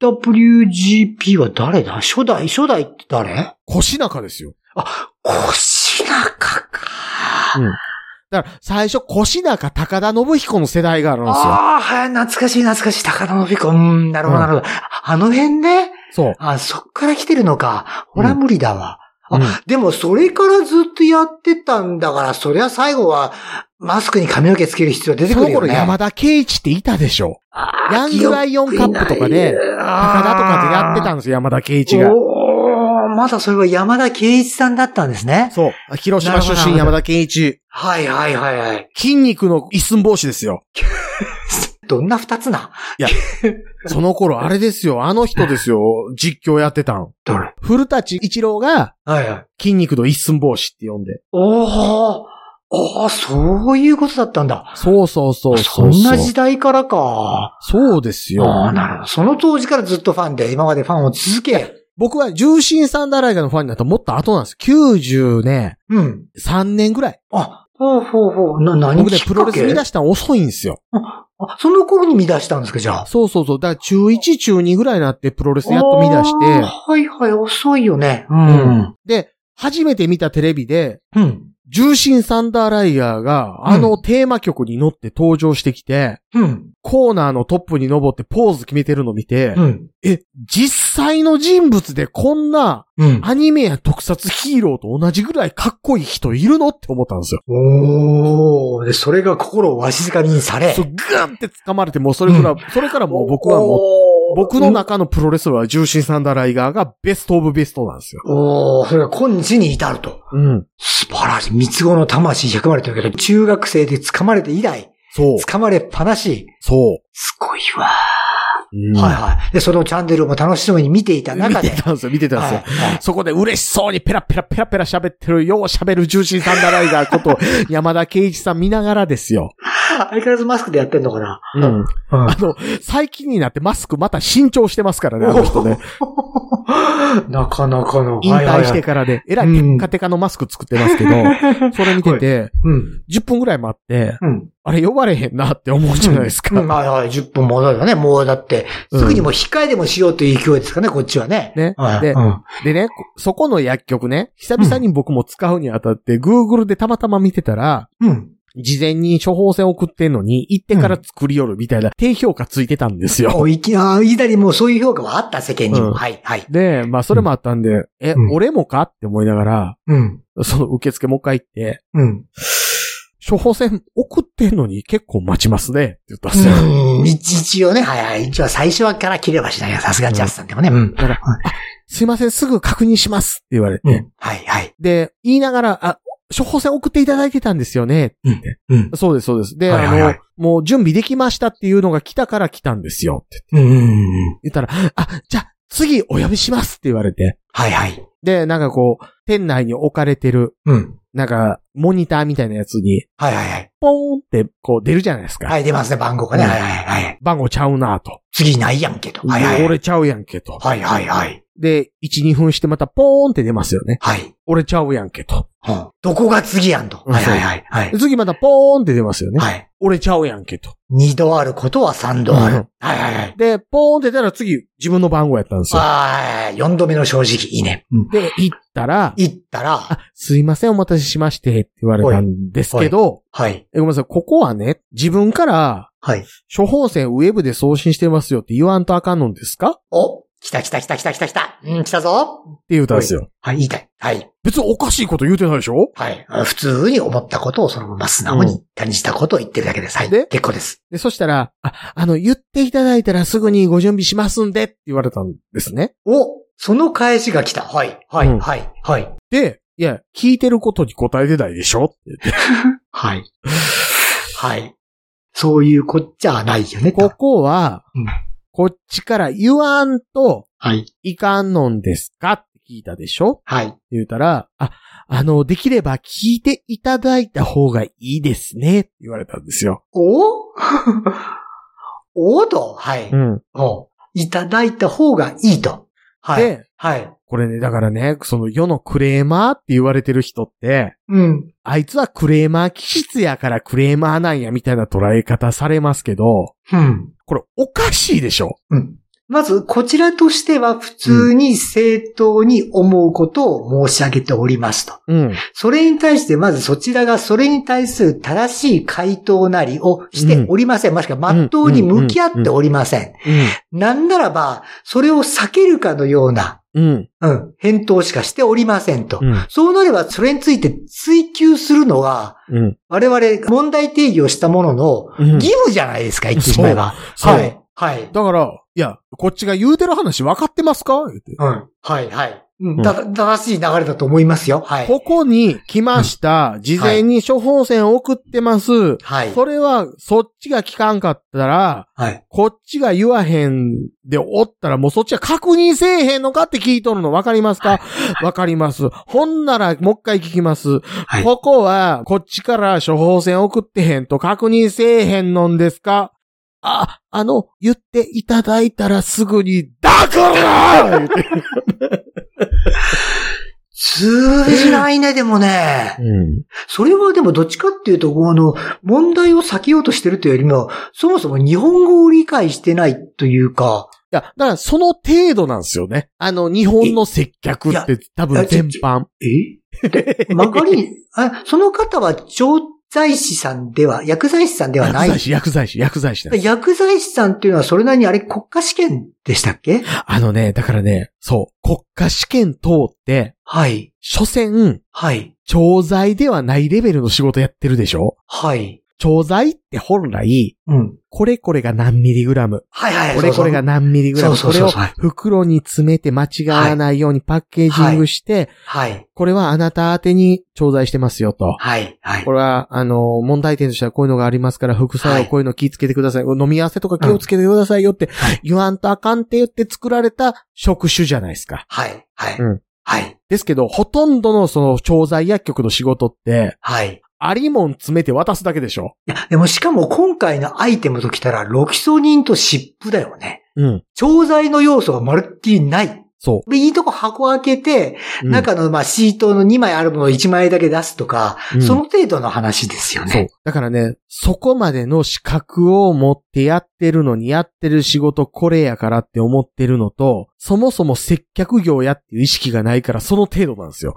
S3: ?IWGP は誰だ？初代、初代って誰？
S2: 腰中ですよ。
S3: 腰中か。
S2: だから、最初、腰中高田信彦の世代があるんですよ。
S3: ああ、はい、懐かしい懐かしい。高田の彦。うん、なるほど、なるほど。あの辺ね。
S2: そう。
S3: あ、そっから来てるのか。ほら、無理だわ。あ
S2: うん
S3: でも、それからずっとやってたんだから、そりゃ最後は、マスクに髪の毛つける必要出て
S2: その頃
S3: くるよね。
S2: 山田圭一っていたでしょヤングライオンカップとかで、高田とかでやってたんですよ、山田圭一が。
S3: まだそれは山田圭一さんだったんですね。
S2: そう。広島出身山田圭一。
S3: はいはいはいはい。
S2: 筋肉の一寸法師ですよ。
S3: どんな二つな
S2: その頃、あれですよ、あの人ですよ、実況やってたん。
S3: どれ
S2: 古舘一郎が、
S3: はいはい。
S2: 筋肉の一寸法師って呼んで。
S3: おー。ああ、そういうことだったんだ。
S2: そうそうそう
S3: そ。んな時代からか。
S2: そうですよ。
S3: ああ、なるほど。その当時からずっとファンで、今までファンを続け。
S2: 僕は重心サンダーライガーのファンになったらもっと後なんです。90ね、
S3: うん。
S2: 3年ぐらい。
S3: あ、ほうほうほう。な、何
S2: 僕ね
S3: きっ、かけ？
S2: プロレス見出したの遅いんですよ。
S3: あ、その頃に見出したんですか、じゃあ？
S2: そうそうそう。だから中1、中2ぐらいになってプロレスやっと見出して、
S3: はいはい、遅いよね。うん。
S2: で、初めて見たテレビで、
S3: うん。
S2: 重心サンダーライガーが、あのテーマ曲に乗って登場してきて、
S3: うん。
S2: コーナーのトップに登ってポーズ決めてるの見て、
S3: うん。
S2: え、実際の人物でこんな
S3: うん。
S2: アニメや特撮ヒーローと同じぐらいかっこいい人いるのって思ったんですよ。
S3: おー。で、それが心をわしづかみにされ。
S2: そう、グーンって掴まれて、もうそれから、それからもう僕はもう、
S3: う
S2: 僕の中のプロレスラーは重心サンダーライガーがベストオブベストなんですよ。
S3: おー、それが今日に至ると。
S2: うん。
S3: 素晴らしい。三つ子の魂100まれてるけど、中学生で掴まれて以来、
S2: そう。
S3: 掴まれっぱなし。
S2: そ
S3: すごいわ。
S2: う。うん
S3: はいはい。で、そのチャンネルも楽しそうに見ていた中で。
S2: 見てたんですよ、見てたんですよ。
S3: はいはい
S2: そこで嬉しそうにペラペラペラペラ喋ってる、よう喋る重心サンダーライガーこと、山田圭一さん見ながらですよ。
S3: 相変わらずマスクでやってんのかな？
S2: うん。
S3: うん。
S2: あの、最近になってマスクまた新調してますからね、あの人ね。
S3: なかなかの。
S2: 引退して
S3: か
S2: からで、えらいテッカテカのマスク作ってますけど、それ見てて、
S3: うん。
S2: 10分ぐらい待って、
S3: うん。
S2: あれ呼ばれへんなって思うじゃないですか。
S3: うん、はいはい、10分戻るよね。もうだって、
S2: うん
S3: すぐにもう控えでもしようという勢いですかね、こっちはね。
S2: ね
S3: はい。
S2: で
S3: うん。
S2: でね、こそこの薬局ね、久々に僕も使うにあたって、Google でたまたま見てたら、
S3: うん。
S2: 事前に処方箋送ってんのに、行ってから作り寄るみたいな低評価ついてたんですよ。
S3: おいき、ああ、いだりもうそういう評価はあった、世間にも。
S2: うん
S3: はい、はい。
S2: で、まあそれもあったんで、え、
S3: うん
S2: 俺もかって思いながら、
S3: うん。
S2: その受付もう一回行って、
S3: うん。
S2: 処方箋送ってんのに結構待ちますねって言ったんですよ。
S3: うん。一一応ね、はいはい。一応最初はから切ればしないよ。さすがジャスさんでもね。うん。
S2: だから、あすいません、すぐ確認しますって言われて。
S3: うん。はい、はい。
S2: で、言いながら、あ、処方箋送っていただいてたんですよねって言って。
S3: うん。
S2: そうです、そうです。で、
S3: はいはいはい
S2: あの、もう準備できましたっていうのが来たから来たんですよって
S3: うん。
S2: 言ったら、あ、じゃあ、次お呼びしますって言われて。
S3: はい、はい。
S2: で、なんかこう、店内に置かれてる、
S3: うん。
S2: なんか、モニターみたいなやつに、
S3: はい、はい、はい。
S2: ポーンってこう出るじゃないですか。
S3: はい、出ますね、番号がね。
S2: うん
S3: はい、はい、はい。
S2: 番号ちゃうなと。
S3: 次ないやんけと。はい、はい。
S2: 俺ちゃうやんけと。
S3: はい、はい、はい。
S2: で、1、2分してまたポーンって出ますよね。
S3: はい。
S2: 俺ちゃうやんけと。
S3: うんどこが次やんと。
S2: うん
S3: はい、はい、はい。はい
S2: で。次またポーンって出ますよね。
S3: はい。
S2: 俺ちゃうやんけと。
S3: 二度あることは三度ある。
S2: うん
S3: はい、はい、はい。
S2: で、ポーンって出たら次自分の番号やったんですよ。
S3: はい、四度目の正直。いいね。うん。
S2: で、行ったら、
S3: 行ったら、
S2: あ、すいません、お待たせしまして、って言われたんですけど、
S3: はい。
S2: えごめんなさい、ここはね、自分から、
S3: はい。
S2: 処方箋ウェブで送信してますよって言わんとあかんのですか？
S3: お、来た来た来た来た来た来た。うん、来たぞ。
S2: 言うたんですよ。
S3: はい、言いたい。はい。
S2: 別におかしいこと言うてないでしょ？
S3: はい。あ普通に思ったことをそのまま素直に感じたことを言ってるだけです。はい。
S2: で？
S3: 結構です。
S2: で、そしたら、あ、あの、言っていただいたらすぐにご準備しますんでって言われたんですね。
S3: お、その返しが来た。はい。はい。
S2: うん
S3: はい。はい。
S2: で、いや、聞いてることに答えてないでしょ？って言って。
S3: はい。はい。そういうこっちゃないよね。
S2: ここは、
S3: うん
S2: こっちから言わんと
S3: はい。
S2: いかんのんですか？って聞いたでしょ？
S3: はい。
S2: 言うたら、あ、あの、できれば聞いていただいた方がいいですねって言われたんですよ。
S3: お？おと、はい。
S2: ん。
S3: おいただいた方がいいと。はい。
S2: で、
S3: はい。
S2: これね、だからね、その世のクレーマーって言われてる人って、
S3: うん。
S2: あいつはクレーマー気質やからクレーマーなんやみたいな捉え方されますけど、
S3: うん。
S2: これおかしいでしょ
S3: うん。まず、こちらとしては普通に正当に思うことを申し上げておりますと。
S2: うん。
S3: それに対して、まずそちらがそれに対する正しい回答なりをしておりません。もしくは、真っ当に向き合っておりません。なんならば、それを避けるかのような、
S2: うん。
S3: うん、返答しかしておりませんと。
S2: うん。
S3: そうなれば、それについて追求するのが、
S2: うん。
S3: 我々問題定義をしたものの
S2: うん。
S3: 義務じゃないですか、言ってしまえば。はい。はい。
S2: だから、いや、こっちが言うてる話分かってますか？言って。
S3: うん。はい、はい。うん、だ、正しい流れだと思いますよ。はい。
S2: ここに来ました。事前に処方箋を送ってます。
S3: はい。
S2: それは、そっちが聞かんかったら、
S3: はい。
S2: こっちが言わへんでおったら、もうそっちは確認せえへんのかって聞いとるのわかりますか？わかります。ほんなら、もう一回聞きます。
S3: はい
S2: ここは、こっちから処方箋送ってへんと確認せえへんのんですか？あ、あの、言っていただいたらすぐに、だから言って。
S3: 通じないね、でもね。
S2: うん。
S3: それはでもどっちかっていうと、あの、問題を避けようとしてるというよりも、そもそも日本語を理解してないというか、
S2: いや、だからその程度なんですよね。あの、日本の接客って多分全般。
S3: え？で、マガリン、あ、その方は調剤師さんでは、薬剤師さんではない。
S2: 薬剤師、薬剤師、薬剤師です
S3: 薬剤師さんっていうのはそれなりにあれ国家試験でしたっけ？
S2: あのね、だからね、そう、国家試験通って、
S3: はい。
S2: 所詮、
S3: はい。
S2: 調剤ではないレベルの仕事やってるでしょ？
S3: はい。
S2: 調剤って本来、
S3: うん。
S2: これこれが何ミリグラム、
S3: はいはい。
S2: これこれが何ミリグラム、
S3: そう
S2: これを
S3: そうそうそう
S2: 袋に詰めて間違わないようにパッケージングして、
S3: はい。
S2: これはあなた宛てに調剤してますよと。
S3: はい。はい
S2: こ。れは、あの、問題点としてはこういうのがありますから、副作
S3: はい
S2: 用こういうの気をつけてください。飲み合わせとか気をつけてくださいよって
S3: はい
S2: 言わんとあかんって言って作られた職種じゃないですか。
S3: はい。はい。
S2: うん
S3: はい。
S2: ですけど、ほとんどのその調剤薬局の仕事って、
S3: はい。
S2: ありもん詰めて渡すだけでしょ？
S3: いや、でもしかも今回のアイテムときたら、ロキソニンと湿布だよね。
S2: うん。
S3: 調剤の要素がまるっきりない。
S2: そ
S3: でいいとこ箱開けて、
S2: う。うん
S3: 中のまあシートの2枚あるものを1枚だけ出すとか、
S2: うん
S3: その程度の話ですよ
S2: そう
S3: ね。。
S2: だからね、そこまでの資格を持ってやってるのに、やってる仕事これやからって思ってるのと、そもそも接客業やっていう意識がないから、その程度なんですよ。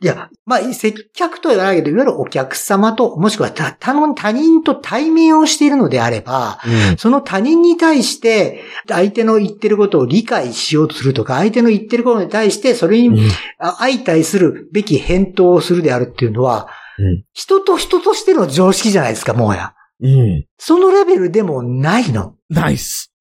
S3: いや、まあ、接客とは言わないけど、いわゆるお客様と、もしくは他他の他人と対面をしているのであれば、その他人に対して、相手の言ってることを理解しようとするとか、相手の言ってることに対して、それにあ相対するべき返答をするであるっていうのは、
S2: うん
S3: 人と人としての常識じゃないですか、もはや。
S2: うん。
S3: そのレベルでもないの。
S2: ナイス。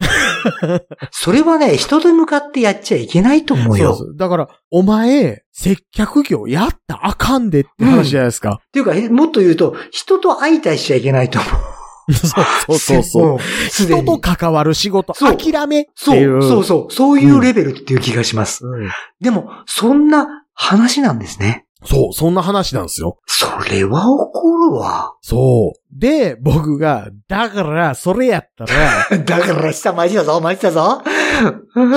S3: それはね、人と向かってやっちゃいけないと思うよ。
S2: そうですだから、お前、接客業やったらあかんでって話じゃないですか。
S3: っていうか、えもっと言うと、人と相対しちゃいけないと思う。
S2: そうそうそうそう。
S3: んすで
S2: 人
S3: に
S2: と関わる仕事、
S3: そう
S2: 諦めって
S3: そ、
S2: いうう。
S3: そうそう、そういうレベルっていう気がします。
S2: うん
S3: でも、そんな話なんですね。
S2: そう、そんな話なんですよ。
S3: それは怒るわ。
S2: そう。で、僕が、だから、それやったら、
S3: だから、下マジだぞ、マジだぞ。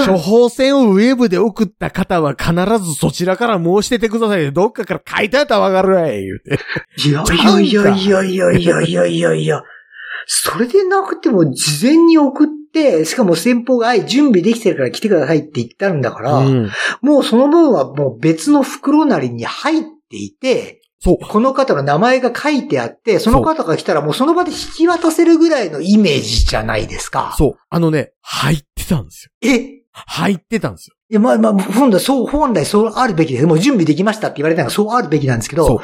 S2: 処方箋をウェブで送った方は必ずそちらから申しててくださいよ。どっかから書いてあったらわかるわい、言うて。
S3: いやいやいやいやいやいやいやいやいや。それでなくても事前に送って、しかも先方が、はい、準備できてるから来てくださいって言ってあるんだから、
S2: うん。
S3: もうその分はもう別の袋なりに入っていて、
S2: そう。
S3: この方の名前が書いてあって、その方が来たらもうその場で引き渡せるぐらいのイメージじゃないですか。
S2: そう。あのね、入ってたんですよ。
S3: え？
S2: 入ってたんですよ。
S3: いや、まあまあ、本来そう、本来そうあるべきです。もう準備できましたって言われたのがそうあるべきなんですけ
S2: そう
S3: ど、。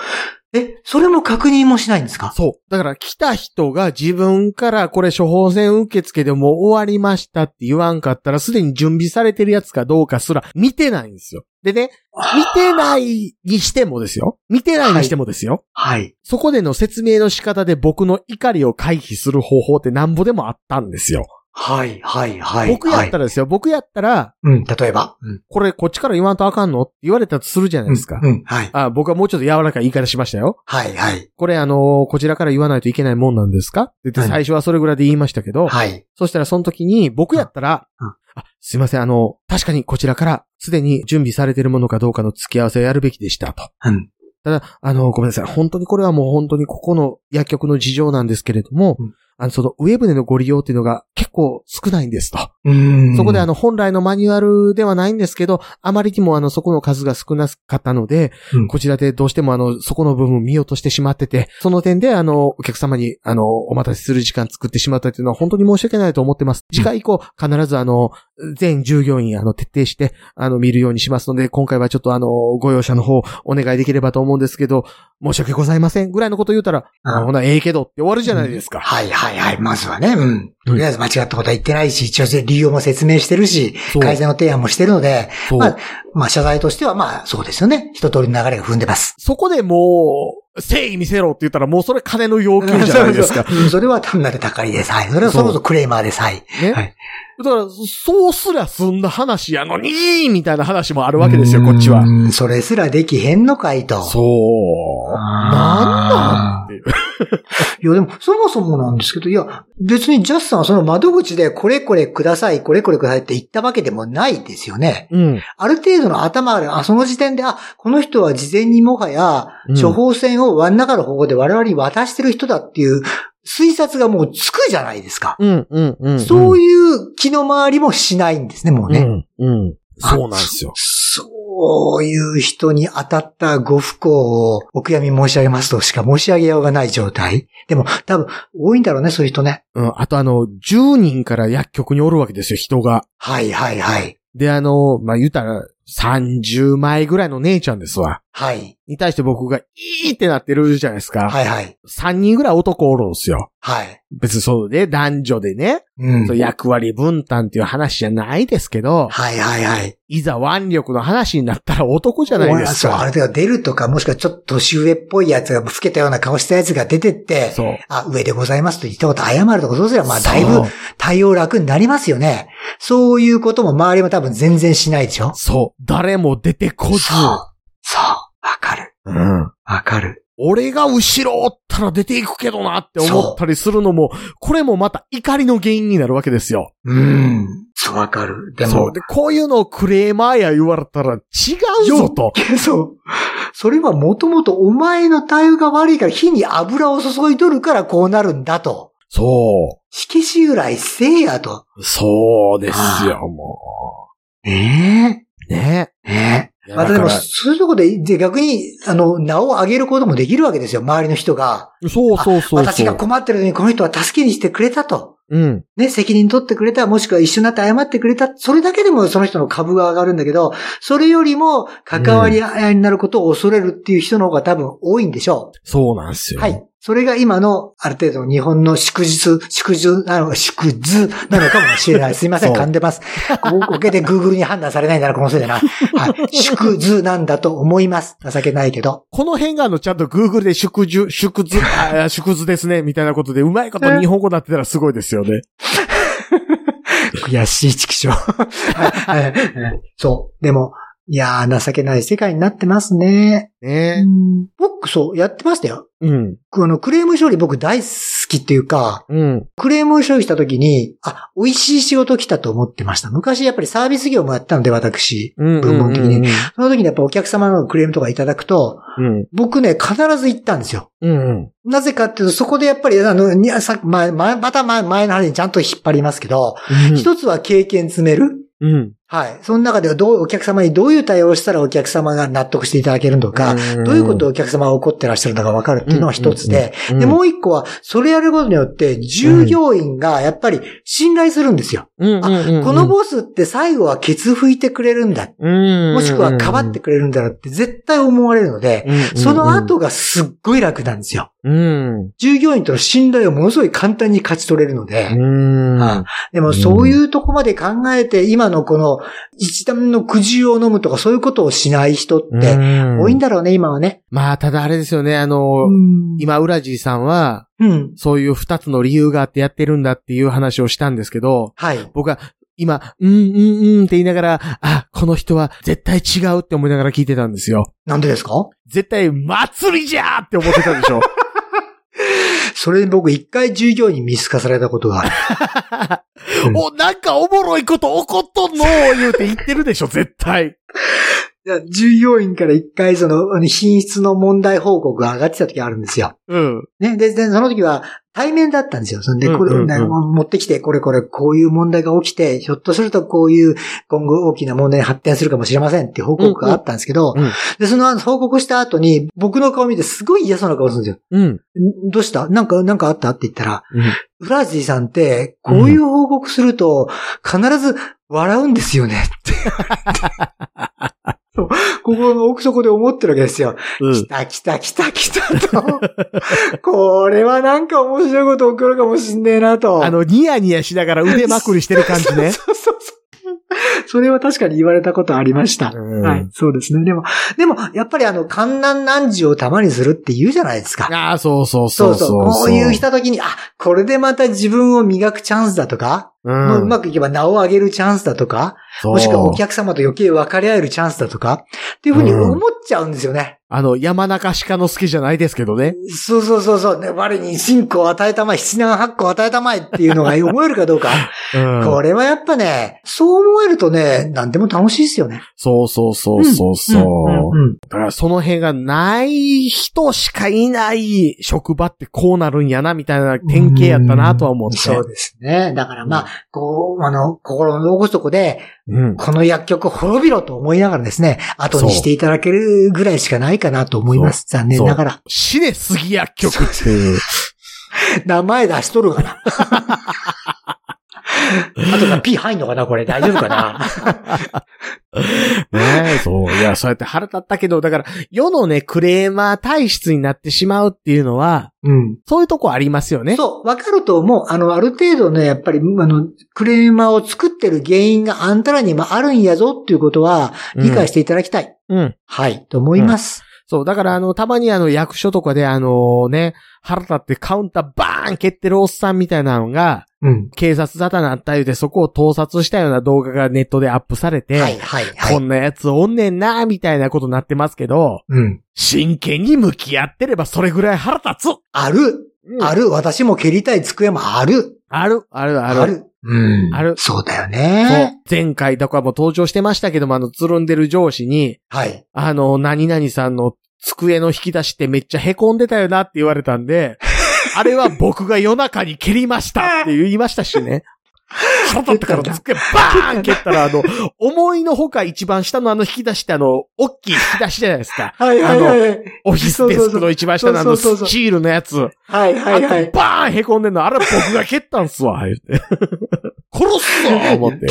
S3: え、それも確認もしないんですか？
S2: そう。だから来た人が自分からこれ処方箋受付でもう終わりましたって言わんかったらすでに準備されてるやつかどうかすら見てないんですよ。でね、見てないにしてもですよ。見てないにしてもですよ。
S3: はい。
S2: そこでの説明の仕方で僕の怒りを回避する方法ってなんぼでもあったんですよ。
S3: はい、はい、はい。
S2: 僕やった
S3: ら、
S2: らですよ。僕やったら、
S3: うん、例えば。うん。
S2: これこっちから言わんとあかんのって言われたとするじゃないですか。
S3: うん、うんはい。
S2: あ僕はもうちょっと柔らかい言い方しましたよ。
S3: はい、はい。
S2: これあのーこちらから言わないといけないもんなんですか？って最初はそれぐらいで言いましたけど、
S3: はい。
S2: そしたらその時に僕やったら、
S3: うんうん
S2: あすいません、あの、確かにこちらからすでに準備されているものかどうかの付き合わせをやるべきでしたと。
S3: うん。
S2: ただ、あの、ごめんなさい。本当にこれはもう本当にここの薬局の事情なんですけれども、
S3: うん
S2: あの、そのウェブでのご利用っていうのが結構少ないんですと。
S3: うん。
S2: そこであの本来のマニュアルではないんですけど、あまりにもあのそこの数が少なかったので、
S3: うん
S2: こちらでどうしてもあのそこの部分見落としてしまってて、その点であのお客様にあのお待たせする時間作ってしまったというのは本当に申し訳ないと思ってます。次回以降必ずあの全従業員、あの、徹底して、あの、見るようにしますので、今回はちょっとあの、ご容赦の方、お願いできればと思うんですけど、申し訳ございません。ぐらいのこと言うたら、あほな、ええけどって終わるじゃないですか。
S3: はいはいはい。まずはね、うん。とりあえず間違ったことは言ってないし、一応理由も説明してるし、改善の提案もしてるので、まあ、まあ謝罪としてはまあそうですよね。一通りの流れが踏んでます。
S2: そこでもう、誠意見せろって言ったら、もうそれ金の要求じゃないですか。
S3: それは単なる高いです。はい。それはそれこそクレーマーです。はい。
S2: ね。
S3: はい
S2: だから、そうすら済んだ話やのに、みたいな話もあるわけですよ、こっちは。
S3: うん。それすらできへんのかいと。
S2: そう。なんなん？い
S3: や、でも、そもそもなんですけど、いや、別にジャスさんはその窓口でこれこれください、これこれくださいって言ったわけでもないですよね。
S2: うん。
S3: ある程度の頭がある、あ、その時点で、あ、この人は事前にもはや
S2: う、ん
S3: 処方箋を真ん中の方向で我々に渡してる人だっていう推察がもうつくじゃないですか。
S2: うん、うん、うん。
S3: そういう気の回りもしないんですね、もうね。
S2: うん、うん。そうなんですよ。
S3: そういう人に当たったご不幸をお悔やみ申し上げますとしか申し上げようがない状態。でも多分多いんだろうね、そういう人ね。
S2: うん。あとあの、10人から薬局におるわけですよ、人が。
S3: はいはいはい。
S2: で、あの、まあ、言うたら、30枚ぐらいの姉ちゃんですわ。
S3: はい。
S2: に対して僕が、いいってなってるじゃないですか。
S3: はいはい。
S2: 3人ぐらい男おるんですよ。
S3: はい。
S2: 別にそうで、男女でね、
S3: うん。
S2: そう役割分担っていう話じゃないですけど、
S3: はいはいはい。
S2: いざ腕力の話になったら男じゃないです
S3: そう、あ
S2: か。
S3: る程度出るとか、もしくはちょっと年上っぽいやつが、老けたような顔したやつが出てって、
S2: そう。
S3: あ、上でございますと言ったこと謝るとか、そうすれば、まあ、だいぶ対応楽になりますよね。そういうことも周りも多分全然しないでしょ
S2: そう。誰も出てこず。
S3: そう。そう。わかる。
S2: うん。
S3: わかる。
S2: 俺が後ろおったら出ていくけどなって思ったりするのも、これもまた怒りの原因になるわけですよ。
S3: うん。そう、わかる。でも
S2: そう。、で、こういうのをクレーマーや言われたら違うぞと。
S3: そう。それはもともとお前の対応が悪いから火に油を注いどるからこうなるんだと。
S2: そ
S3: 色紙由来せえやと。
S2: う。そうですよ、も
S3: ええ
S2: う。ね。
S3: ええ
S2: いや
S3: またでも、そういうとこで、で逆に、あの、名を上げることもできるわけですよ、周りの人が。
S2: そうそうそう
S3: 私が。困ってるのにこの人は助けにしてくれたと。
S2: うん。
S3: ね、責任取ってくれた、もしくは一緒になって謝ってくれた。それだけでもその人の株が上がるんだけど、それよりも関わり合いになることを恐れるっていう人の方が多分多いんでしょ
S2: そうなんです
S3: う。
S2: よ。
S3: はい。それが今の、ある程度の日本の祝日、祝日なの、祝図なのかもしれない。すいません、噛んでます。ごおけで Google に判断されないならこのせいでな。はい。祝図なんだと思います。情けないけど。
S2: この辺があの、ちゃんと Google で祝辞、祝図、あ祝図ですね、みたいなことで、うまいこと日本語になってたらすごいですよね。
S3: 悔しい畜生。はいはいそう。でも、いやー、情けない世界になってますね。
S2: ね
S3: 僕、そう、やってましたよ。
S2: うん。
S3: あの、クレーム処理僕大好きっていうか、
S2: うん。
S3: クレーム処理した時に、あ、美味しい仕事来たと思ってました。昔やっぱりサービス業もやったので、私。
S2: うん。
S3: 文法的に
S2: うん。
S3: その時にやっぱお客様のクレームとかいただくと、
S2: うん。
S3: 僕ね、必ず行ったんですよ。
S2: うん。
S3: なぜかっていうと、そこでやっぱり、あの、にさま、ま、また前前の話にちゃんと引っ張りますけど、
S2: うん。
S3: 一つは経験詰める。
S2: うん。
S3: はい。その中ではどう、お客様にどういう対応をしたらお客様が納得していただけるのか、どういうことをお客様が怒ってらっしゃるのか分かるっていうのは一つで、
S2: うん、
S3: で、もう一個は、それやることによって、従業員がやっぱり信頼するんですよ。
S2: うん、
S3: あ、このボスって最後はケツ拭いてくれるんだ。
S2: うん、
S3: もしくはかばってくれるんだろうって絶対思われるので、
S2: うん、
S3: その後がすっごい楽なんですよ。
S2: うん。
S3: 従業員との信頼をものすごい簡単に勝ち取れるので、
S2: うん。
S3: あでもそういうとこまで考えて、今のこの一段のくじを飲むとかそういうことをしない人って多いんだろうね、今はね。
S2: まあ、ただあれですよね、あの、今、ウラジーさんは、
S3: うん。
S2: そういう二つの理由があってやってるんだっていう話をしたんですけど、
S3: はい。
S2: 僕は今、うんうんうんって言いながら、あ、この人は絶対違うって思いながら聞いてたんですよ。
S3: なんでですか？
S2: 絶対祭りじゃーって思ってたでしょ。
S3: それで僕一回従業員に見透かされたことがある。う ん
S2: お、なんかおもろいこと起こっとんの言うて言ってるでしょ、絶対。
S3: 従業員から一回その品質の問題報告が上がってた時あるんですよ。
S2: うん。
S3: ね。で、でその時は対面だったんですよ。そんで、これ、
S2: うんうんうん
S3: ね持ってきて、これこれこういう問題が起きて、ひょっとするとこういう今後大きな問題に発展するかもしれませんって報告があったんですけど、
S2: うんうん
S3: で、その報告した後に僕の顔見てすごい嫌そうな顔するんですよ。
S2: うん。
S3: んどうした？なんか、なんかあった？って言ったら、
S2: うん
S3: フラージーさんって、こういう報告すると、必ず笑うんですよねって。そう心の奥底で思ってるわけですよ。
S2: うん
S3: 来。た来た来た来たと。これはなんか面白いこと起こるかもしんねえなと。
S2: あの、ニヤニヤしながら腕まくりしてる感じね。
S3: そうそうそう。それは確かに言われたことありました。
S2: うん
S3: はい、そうですね。でも、でも、やっぱりあの、観南難事を玉にするって言うじゃないですか。
S2: ああ、そうそう
S3: そ
S2: そううそう。
S3: そう。こういうしたときに、あ、これでまた自分を磨くチャンスだとか、
S2: う。
S3: んうまくいけば名を上げるチャンスだとか、もしくはお客様と余計分かり合えるチャンスだとか、っていうふうに思っちゃうんですよね。
S2: あの、山中鹿之助じゃないですけどね。
S3: そうそうそうそう。ね、我に信仰を与えたまえ、七難八個を与えたまえっていうのが思えるかどうか。
S2: うん。
S3: これはやっぱね、そう思えるとね、何でも楽しいですよね。
S2: そうそうそうそうそう。
S3: んうん
S2: だからその辺がない人しかいない職場ってこうなるんやな、みたいな典型やったなとは思って。
S3: そうですね。だからまあ、こう、あの、心の奥底で、
S2: うん。
S3: この薬局滅びろと思いながらですね、後にしていただけるぐらいしかないかなと思います。残念ながら。
S2: 死ね杉薬局っていう。
S3: 名前出しとるかな。あとか P 入んのかなこれ大丈夫かな？
S2: ねえ、そう。いや、そうやって腹立ったけど、だから、世のね、クレーマー体質になってしまうっていうのは、
S3: うん。
S2: そういうとこありますよね。
S3: そう、わかると思う。あの、ある程度ね、やっぱり、あの、クレーマーを作ってる原因があんたらにもあるんやぞっていうことは、理解していただきたい。
S2: うん。
S3: はい、と思います。
S2: そう。だから、あの、たまにあの、役所とかで、あのね、腹立ってカウンターバーン蹴ってるおっさんみたいなのが、
S3: うん。
S2: 警察沙汰なった言うて、そこを盗撮したような動画がネットでアップされて、
S3: はい、はい、はい。
S2: こんなやつおんねんな、みたいなことになってますけど、
S3: うん。
S2: 真剣に向き合ってればそれぐらい腹立つ。
S3: ある、
S2: うん
S3: ある。私も蹴りたい机もある。
S2: ある、ある、ある。
S3: ある。うん。
S2: ある
S3: そうだよ
S2: そう
S3: ね。。
S2: 前回とかも登場してましたけども、あの、つるんでる上司に、
S3: はい。
S2: あの、何々さんの机の引き出しってめっちゃ凹んでたよなって言われたんで、あれは僕が夜中に蹴りましたって言いましたしね。腹立ってから机バーン蹴ったら、あの、思いのほか一番下のあの引き出しってあの、大きい引き出しじゃないですか。
S3: はい、はい、はい。
S2: オフィスデスクの一番下のあの、
S3: そうそうそう
S2: スチールのやつ。
S3: はい、はい、はい。
S2: バーン凹んでんの、あれ僕が蹴ったんすわ、言うて。殺すぞ思って。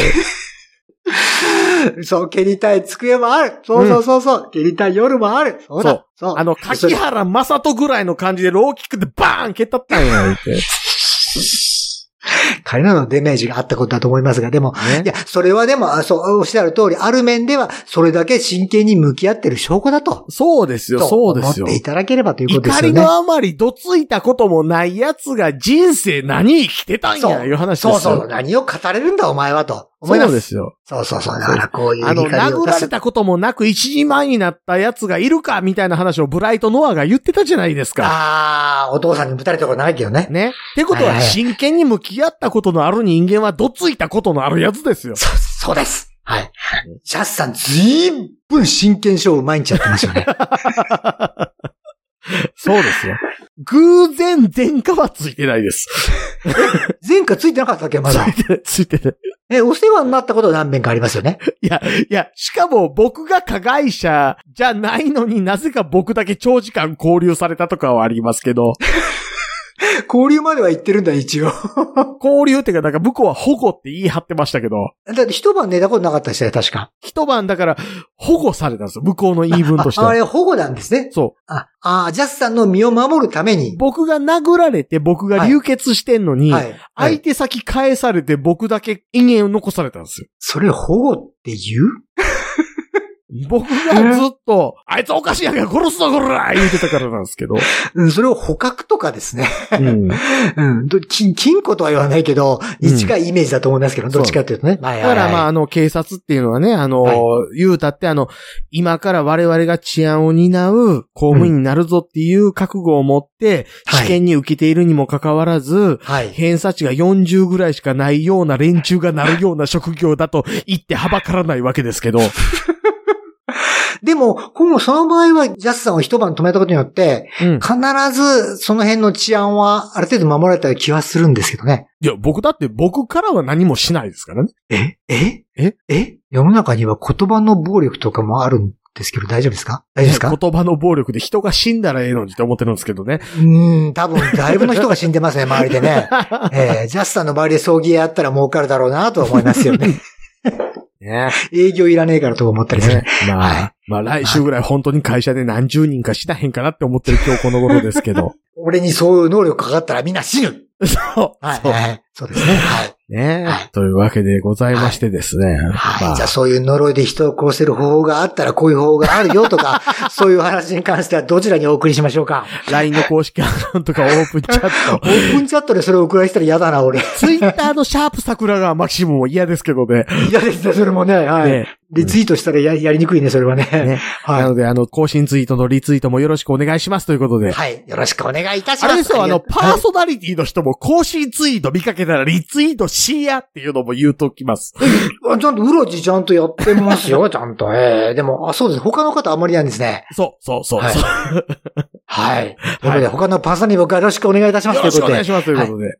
S3: そう、蹴りたい机もある。そうそうそうそう。蹴りたい夜もある。そうだ。そう。
S2: あの、柿原正人ぐらいの感じでローキックでバーン蹴ったったんや、言うて。
S3: 彼らのダメージがあったことだと思いますが、でも、い
S2: ね。
S3: や、それはでも、あそう、おっしゃる通り、ある面では、それだけ真剣に向き合ってる証拠だと。
S2: そうですよ、
S3: と
S2: そうですよ
S3: 思って。いただければということですよね。
S2: 怒りのあまりどついたこともない奴が人生何生きてたんや、いう話ですよ。
S3: そうそう、何を語れるんだお前はと。思います。
S2: そうですよ。
S3: そうそうそう。だからこういう
S2: あの、殴られたこともなく一時前になった奴がいるか、みたいな話をブライト・ノアが言ってたじゃないですか。
S3: ああ、お父さんにぶたれたことないけどね。
S2: ね。ってことは、真剣に向き合ったことのある人間は、どついたことのあるやつですよ。
S3: そう、そうです。はい。ジャスさん、ずいぶん真剣勝負毎日やってますよね。
S2: そうですよ。偶然前科はついてないです。
S3: 前回ついてなかったっけまだ？
S2: つ。いてない、ついてない。
S3: え、お世話になったこと何遍かありますよね？
S2: いや、いや、しかも僕が加害者じゃないのになぜか僕だけ長時間交流されたとかはありますけど、
S3: 交流までは行ってるんだ、一応。
S2: 交流っていうかなんか向こうは保護って言い張ってましたけど、
S3: だって一晩寝たことなかったですよね、確か。
S2: 一晩だから保護されたんですよ。向こうの言い分としては。
S3: ああれ、保護なんですね。
S2: そう。
S3: あ、あジャスさんの身を守るために。
S2: 僕が殴られて僕が流血してんのに、
S3: はい。は
S2: 相
S3: い。
S2: 手先返されて僕だけ因縁を残されたんですよ。
S3: それ保護って言う？
S2: 僕がずっと、あいつおかしいやんか殺すぞこら言うてたからなんですけど。
S3: うん、それを捕獲とかですね。
S2: うん。
S3: うん。ど金、金庫とは言わないけど、に近いイメージだと思いますけど、どっちかというとね。はい
S2: だからまあ、あの、警察っていうのはね、あの、
S3: はい
S2: 言うたってあの、今から我々が治安を担う公務員になるぞっていう覚悟を持って、
S3: はい
S2: 試験に受けているにもかかわらず、
S3: はい。
S2: 偏差値が40ぐらいしかないような連中がなるような職業だと言ってはばからないわけですけど、
S3: でも、今後その場合は、ジャスさんを一晩止めたことによって、
S2: うん。
S3: 必ずその辺の治安はある程度守られた気はするんですけどね。
S2: いや、僕だって僕からは何もしないですからね。
S3: え？え？
S2: え？
S3: え？世の中には言葉の暴力とかもあるんですけど、大丈夫ですか？大丈夫ですか？
S2: 言葉の暴力で人が死んだらええのにって思ってるんですけどね。
S3: うーん、多分、だいぶの人が死んでますね、周りでね。えージャスさんの周りで葬儀屋やったら儲かるだろうなと思いますよね。
S2: ね
S3: 営業いらねえからと思ったりする
S2: ね。まあ、
S3: はい
S2: まあ来週ぐらい本当に会社で何十人か死なへんかなって思ってる今日この頃ですけど。
S3: 俺にそういう能力かかったらみんな死ぬ
S2: そう。
S3: はい。
S2: そう
S3: はい。そうですね。はい。
S2: ね、
S3: はい
S2: というわけでございましてですね。
S3: はい。
S2: まあ
S3: じゃあそういう呪いで人を殺せる方法があったらこういう方法があるよとか、そういう話に関してはどちらにお送りしましょうか
S2: ？LINE の公式アカウントかオープンチャッ
S3: オ
S2: ト。
S3: ープンチャットでそれを送られてたら嫌だな、俺。
S2: ツイッターのシャープ桜川マキシムも嫌ですけどね。
S3: 嫌ですね、それもね。はい。
S2: ね
S3: リツイートしたらややりにくいね、それはね。
S2: ね
S3: はい
S2: なので、あの、更新ツイートのリツイートもよろしくお願いしますということで。
S3: はい。よろしくお願いいたします。
S2: あれですよ、あの、パー
S3: はい
S2: ソナリティの人も更新ツイート見かけたらリツイートしやっていうのも言うときます。
S3: あちゃんと、うろじちゃんとやってますよ、ちゃんと。ええでも、あ、そうです。他の方あんまりないんですね。
S2: そう、そう、そう。
S3: はい
S2: そう
S3: はい。ということで、他のパーソナリティ僕はよろしくお願いいたします。
S2: よろしくお願い
S3: と
S2: しますということで。